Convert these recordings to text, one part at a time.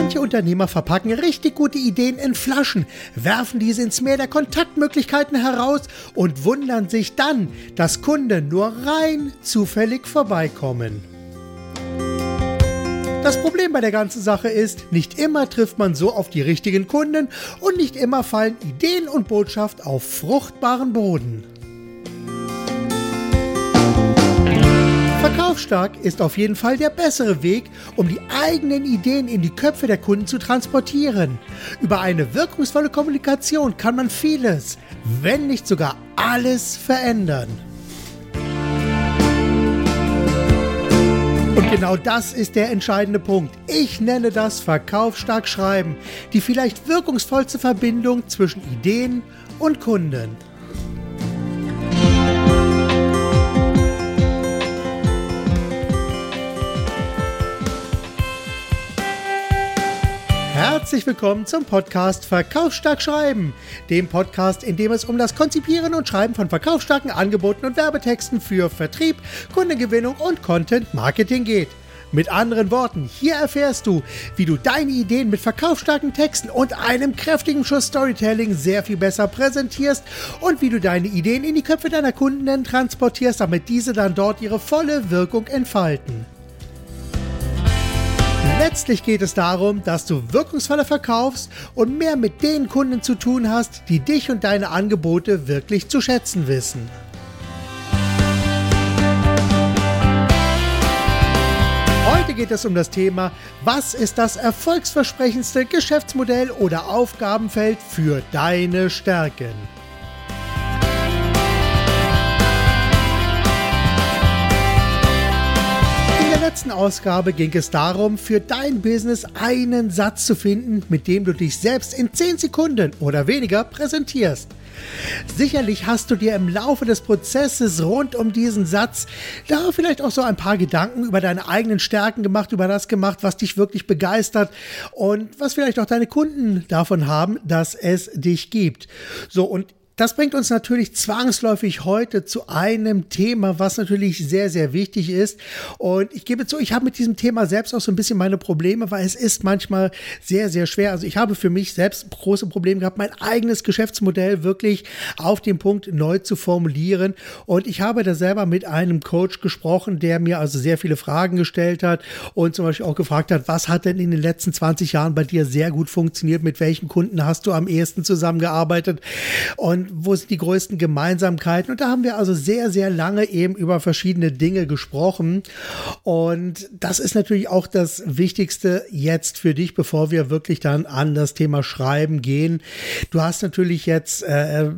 Manche Unternehmer verpacken richtig gute Ideen in Flaschen, werfen diese ins Meer der Kontaktmöglichkeiten heraus und wundern sich dann, dass Kunden nur rein zufällig vorbeikommen. Das Problem bei der ganzen Sache ist, nicht immer trifft man so auf die richtigen Kunden und nicht immer fallen Ideen und Botschaft auf fruchtbaren Boden. Verkaufsstark ist auf jeden Fall der bessere Weg, um die eigenen Ideen in die Köpfe der Kunden zu transportieren. Über eine wirkungsvolle Kommunikation kann man vieles, wenn nicht sogar alles verändern. Und genau das ist der entscheidende Punkt. Ich nenne das Verkaufsstark Schreiben, die vielleicht wirkungsvollste Verbindung zwischen Ideen und Kunden. Herzlich willkommen zum Podcast Verkaufsstark Schreiben, dem Podcast, in dem es um das Konzipieren und Schreiben von verkaufsstarken Angeboten und Werbetexten für Vertrieb, Kundengewinnung und Content Marketing geht. Mit anderen Worten, hier erfährst du, wie du deine Ideen mit verkaufsstarken Texten und einem kräftigen Schuss Storytelling sehr viel besser präsentierst und wie du deine Ideen in die Köpfe deiner Kunden transportierst, damit diese dann dort ihre volle Wirkung entfalten. Letztlich geht es darum, dass du wirkungsvoller verkaufst und mehr mit den Kunden zu tun hast, die dich und deine Angebote wirklich zu schätzen wissen. Heute geht es um das Thema, was ist das erfolgsversprechendste Geschäftsmodell oder Aufgabenfeld für deine Stärken? Letzten Ausgabe ging es darum, für dein Business einen Satz zu finden, mit dem du dich selbst in 10 Sekunden oder weniger präsentierst. Sicherlich hast du dir im Laufe des Prozesses rund um diesen Satz da vielleicht auch so ein paar Gedanken über deine eigenen Stärken gemacht, über das gemacht, was dich wirklich begeistert und was vielleicht auch deine Kunden davon haben, dass es dich gibt. So, und das bringt uns natürlich zwangsläufig heute zu einem Thema, was natürlich sehr, sehr wichtig ist. Und ich gebe zu, ich habe mit diesem Thema selbst auch so ein bisschen meine Probleme, weil es ist manchmal sehr, sehr schwer. Also ich habe für mich selbst große Probleme gehabt, mein eigenes Geschäftsmodell wirklich auf den Punkt neu zu formulieren. Und ich habe da selber mit einem Coach gesprochen, der mir also sehr viele Fragen gestellt hat und zum Beispiel auch gefragt hat, was hat denn in den letzten 20 Jahren bei dir sehr gut funktioniert? Mit welchen Kunden hast du am ehesten zusammengearbeitet? Und wo sind die größten Gemeinsamkeiten? Und da haben wir also sehr, sehr lange eben über verschiedene Dinge gesprochen. Und das ist natürlich auch das Wichtigste jetzt für dich, bevor wir wirklich dann an das Thema Schreiben gehen. Du hast natürlich jetzt äh,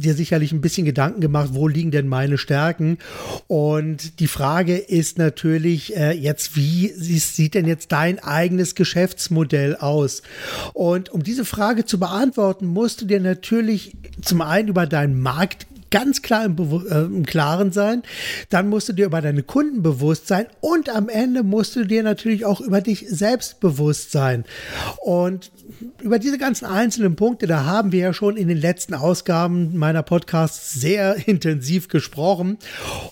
dir sicherlich ein bisschen Gedanken gemacht, wo liegen denn meine Stärken? Und die Frage ist natürlich äh, jetzt, wie sieht denn jetzt dein eigenes Geschäftsmodell aus? Und um diese Frage zu beantworten, musst du dir natürlich zum einen einen über deinen Markt ganz klar im, äh, im, Klaren sein. Dann musst du dir über deine Kunden bewusst sein und am Ende musst du dir natürlich auch über dich selbst bewusst sein. Und über diese ganzen einzelnen Punkte, da haben wir ja schon in den letzten Ausgaben meiner Podcasts sehr intensiv gesprochen.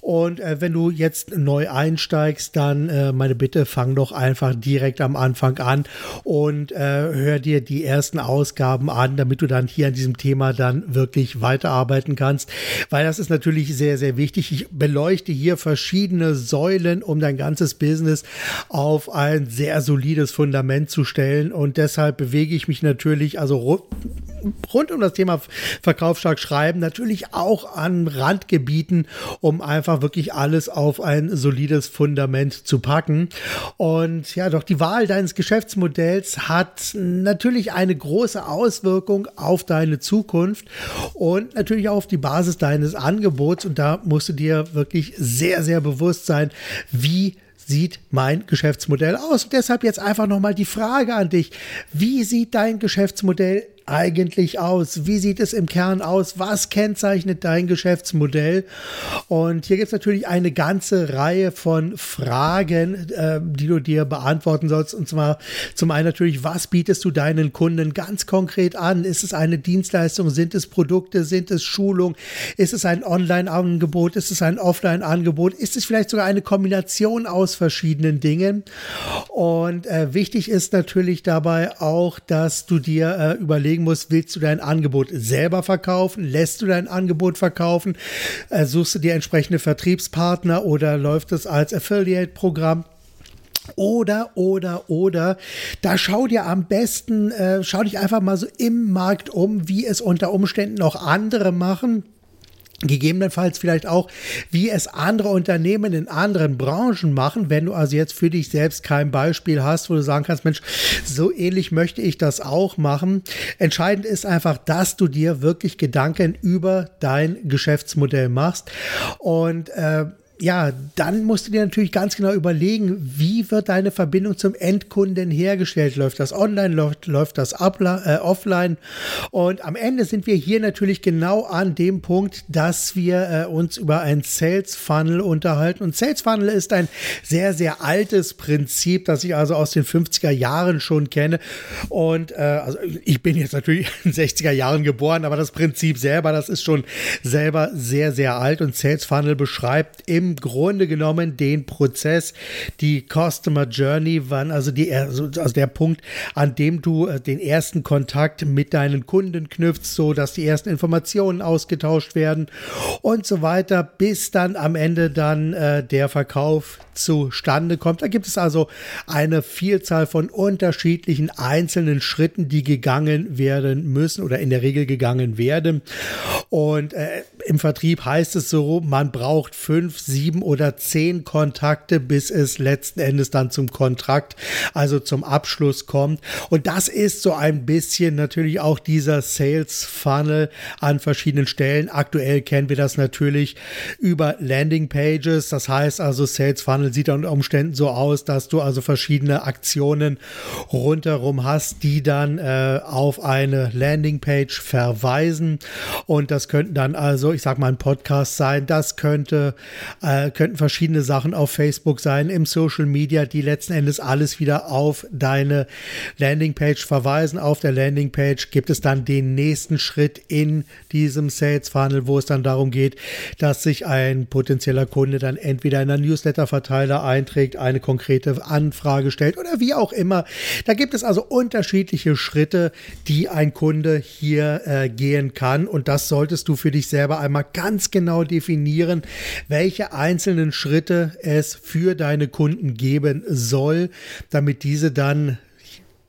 Und äh, wenn du jetzt neu einsteigst, dann äh, meine Bitte, fang doch einfach direkt am Anfang an und äh, hör dir die ersten Ausgaben an, damit du dann hier an diesem Thema dann wirklich weiterarbeiten kannst. Weil das ist natürlich sehr, sehr wichtig. Ich beleuchte hier verschiedene Säulen, um dein ganzes Business auf ein sehr solides Fundament zu stellen. Und deshalb bewege ich mich natürlich, also rund um das Thema Verkaufsstark schreiben, natürlich auch an Randgebieten, um einfach wirklich alles auf ein solides Fundament zu packen. Und ja, doch die Wahl deines Geschäftsmodells hat natürlich eine große Auswirkung auf deine Zukunft und natürlich auch auf die Basis deines Angebots. Und da musst du dir wirklich sehr, sehr bewusst sein, wie sieht mein Geschäftsmodell aus? Und deshalb jetzt einfach nochmal die Frage an dich. Wie sieht dein Geschäftsmodell eigentlich aus? Wie sieht es im Kern aus? Was kennzeichnet dein Geschäftsmodell? Und hier gibt es natürlich eine ganze Reihe von Fragen, äh, die du dir beantworten sollst. Und zwar zum einen natürlich, was bietest du deinen Kunden ganz konkret an? Ist es eine Dienstleistung? Sind es Produkte? Sind es Schulung? Ist es ein Online-Angebot? Ist es ein Offline-Angebot? Ist es vielleicht sogar eine Kombination aus verschiedenen Dingen? Und äh, wichtig ist natürlich dabei auch, dass du dir äh, überlegen musst, willst du dein Angebot selber verkaufen? Lässt du dein Angebot verkaufen? Äh, suchst du dir entsprechende Vertriebspartner oder läuft es als Affiliate-Programm? Oder, oder, oder, da schau dir am besten, äh, schau dich einfach mal so im Markt um, wie es unter Umständen auch andere machen Gegebenenfalls vielleicht auch, wie es andere Unternehmen in anderen Branchen machen, wenn du also jetzt für dich selbst kein Beispiel hast, wo du sagen kannst, Mensch, so ähnlich möchte ich das auch machen. Entscheidend ist einfach, dass du dir wirklich Gedanken über dein Geschäftsmodell machst und äh, ja, dann musst du dir natürlich ganz genau überlegen, wie wird deine Verbindung zum Endkunden hergestellt? Läuft das online, läuft, läuft das äh, offline? Und am Ende sind wir hier natürlich genau an dem Punkt, dass wir äh, uns über ein Sales Funnel unterhalten. Und Sales Funnel ist ein sehr, sehr altes Prinzip, das ich also aus den 50er Jahren schon kenne. Und äh, also ich bin jetzt natürlich in den 60er Jahren geboren, aber das Prinzip selber, das ist schon selber sehr, sehr alt. Und Sales Funnel beschreibt im im Grunde genommen den Prozess, die Customer Journey, wann also die also der Punkt, an dem du äh, den ersten Kontakt mit deinen Kunden knüpfst, so dass die ersten Informationen ausgetauscht werden und so weiter, bis dann am Ende dann äh, der Verkauf zustande kommt. Da gibt es also eine Vielzahl von unterschiedlichen einzelnen Schritten, die gegangen werden müssen oder in der Regel gegangen werden. Und äh, im Vertrieb heißt es so, man braucht fünf, sieben oder zehn Kontakte, bis es letzten Endes dann zum Kontrakt, also zum Abschluss kommt. Und das ist so ein bisschen natürlich auch dieser Sales Funnel an verschiedenen Stellen. Aktuell kennen wir das natürlich über Landing Pages. Das heißt also Sales Funnel sieht unter Umständen so aus, dass du also verschiedene Aktionen rundherum hast, die dann äh, auf eine Landing Page verweisen. Und das könnten dann also, ich sag mal, ein Podcast sein. Das könnte äh, könnten verschiedene Sachen auf Facebook sein, im Social Media, die letzten Endes alles wieder auf deine Landingpage verweisen. Auf der Landingpage gibt es dann den nächsten Schritt in diesem Sales Funnel, wo es dann darum geht, dass sich ein potenzieller Kunde dann entweder in einen Newsletter-Verteiler einträgt, eine konkrete Anfrage stellt oder wie auch immer. Da gibt es also unterschiedliche Schritte, die ein Kunde hier äh, gehen kann und das solltest du für dich selber einmal ganz genau definieren, welche einzelnen Schritte es für deine Kunden geben soll, damit diese dann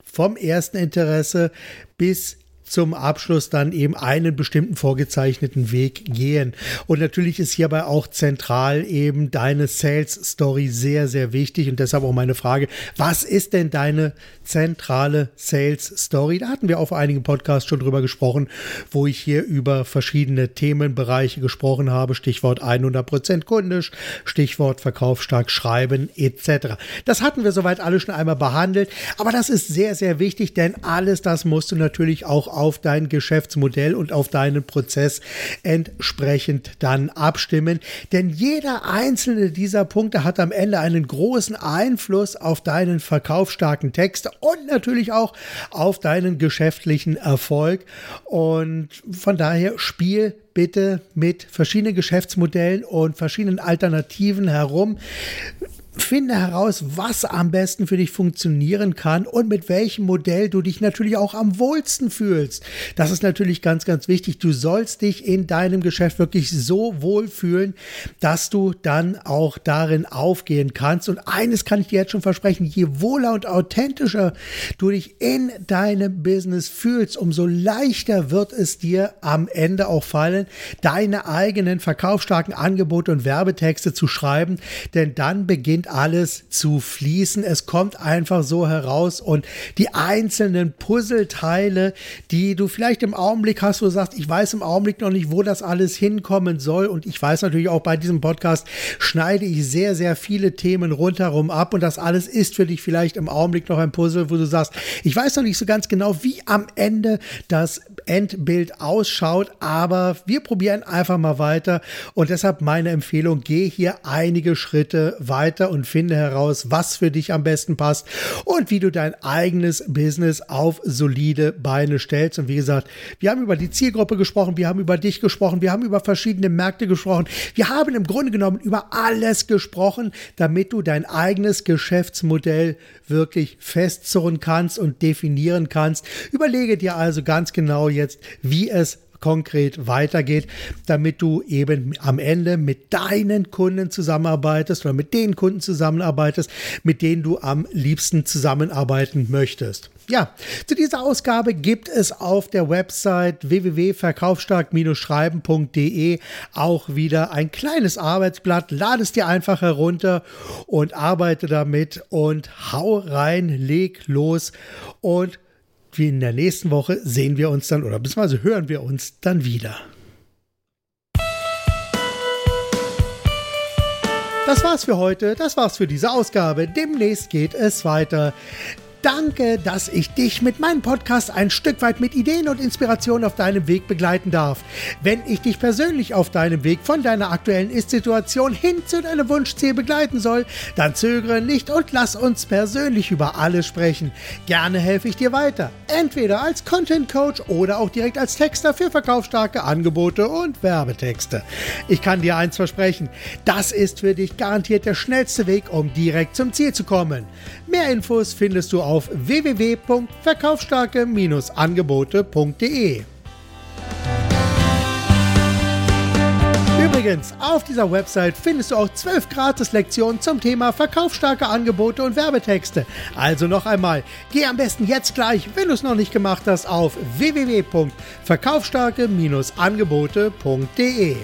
vom ersten Interesse bis zum Abschluss dann eben einen bestimmten vorgezeichneten Weg gehen. Und natürlich ist hierbei auch zentral eben deine Sales Story sehr, sehr wichtig. Und deshalb auch meine Frage, was ist denn deine zentrale Sales Story? Da hatten wir auf einigen Podcasts schon drüber gesprochen, wo ich hier über verschiedene Themenbereiche gesprochen habe. Stichwort 100% kundisch, Stichwort Verkauf stark schreiben etc. Das hatten wir soweit alle schon einmal behandelt. Aber das ist sehr, sehr wichtig, denn alles das musst du natürlich auch auf dein Geschäftsmodell und auf deinen Prozess entsprechend dann abstimmen. Denn jeder einzelne dieser Punkte hat am Ende einen großen Einfluss auf deinen verkaufsstarken Text und natürlich auch auf deinen geschäftlichen Erfolg. Und von daher spiel bitte mit verschiedenen Geschäftsmodellen und verschiedenen Alternativen herum. Finde heraus, was am besten für dich funktionieren kann und mit welchem Modell du dich natürlich auch am wohlsten fühlst. Das ist natürlich ganz, ganz wichtig. Du sollst dich in deinem Geschäft wirklich so wohlfühlen, dass du dann auch darin aufgehen kannst. Und eines kann ich dir jetzt schon versprechen, je wohler und authentischer du dich in deinem Business fühlst, umso leichter wird es dir am Ende auch fallen, deine eigenen verkaufsstarken Angebote und Werbetexte zu schreiben. Denn dann beginnt alles zu fließen. Es kommt einfach so heraus und die einzelnen Puzzleteile, die du vielleicht im Augenblick hast, wo du sagst, ich weiß im Augenblick noch nicht, wo das alles hinkommen soll. Und ich weiß natürlich auch bei diesem Podcast schneide ich sehr, sehr viele Themen rundherum ab und das alles ist für dich vielleicht im Augenblick noch ein Puzzle, wo du sagst, ich weiß noch nicht so ganz genau, wie am Ende das Endbild ausschaut, aber wir probieren einfach mal weiter und deshalb meine Empfehlung, geh hier einige Schritte weiter und finde heraus, was für dich am besten passt und wie du dein eigenes Business auf solide Beine stellst. Und wie gesagt, wir haben über die Zielgruppe gesprochen, wir haben über dich gesprochen, wir haben über verschiedene Märkte gesprochen, wir haben im Grunde genommen über alles gesprochen, damit du dein eigenes Geschäftsmodell wirklich festzurren kannst und definieren kannst. Überlege dir also ganz genau jetzt, wie es konkret weitergeht, damit du eben am Ende mit deinen Kunden zusammenarbeitest oder mit den Kunden zusammenarbeitest, mit denen du am liebsten zusammenarbeiten möchtest. Ja, zu dieser Ausgabe gibt es auf der Website www.verkaufsstark-schreiben.de auch wieder ein kleines Arbeitsblatt. Lade es dir einfach herunter und arbeite damit und hau rein, leg los und wie in der nächsten Woche sehen wir uns dann oder beziehungsweise hören wir uns dann wieder. Das war's für heute, das war's für diese Ausgabe. Demnächst geht es weiter. Danke, dass ich dich mit meinem Podcast ein Stück weit mit Ideen und Inspirationen auf deinem Weg begleiten darf. Wenn ich dich persönlich auf deinem Weg von deiner aktuellen Ist-Situation hin zu deinem Wunschziel begleiten soll, dann zögere nicht und lass uns persönlich über alles sprechen. Gerne helfe ich dir weiter, entweder als Content Coach oder auch direkt als Texter für verkaufsstarke Angebote und Werbetexte. Ich kann dir eins versprechen, das ist für dich garantiert der schnellste Weg, um direkt zum Ziel zu kommen. Mehr Infos findest du auf www.verkaufsstarke-angebote.de. Übrigens, auf dieser Website findest du auch zwölf Gratis-Lektionen zum Thema verkaufsstarke Angebote und Werbetexte. Also noch einmal, geh am besten jetzt gleich, wenn du es noch nicht gemacht hast, auf www.verkaufsstarke-angebote.de.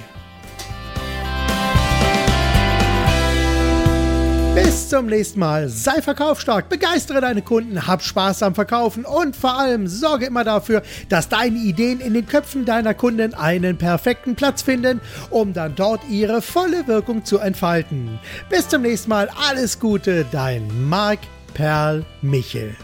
Bis zum nächsten Mal. Sei verkaufsstark, begeistere deine Kunden, hab Spaß am Verkaufen und vor allem sorge immer dafür, dass deine Ideen in den Köpfen deiner Kunden einen perfekten Platz finden, um dann dort ihre volle Wirkung zu entfalten. Bis zum nächsten Mal. Alles Gute, dein Marc Perl Michel.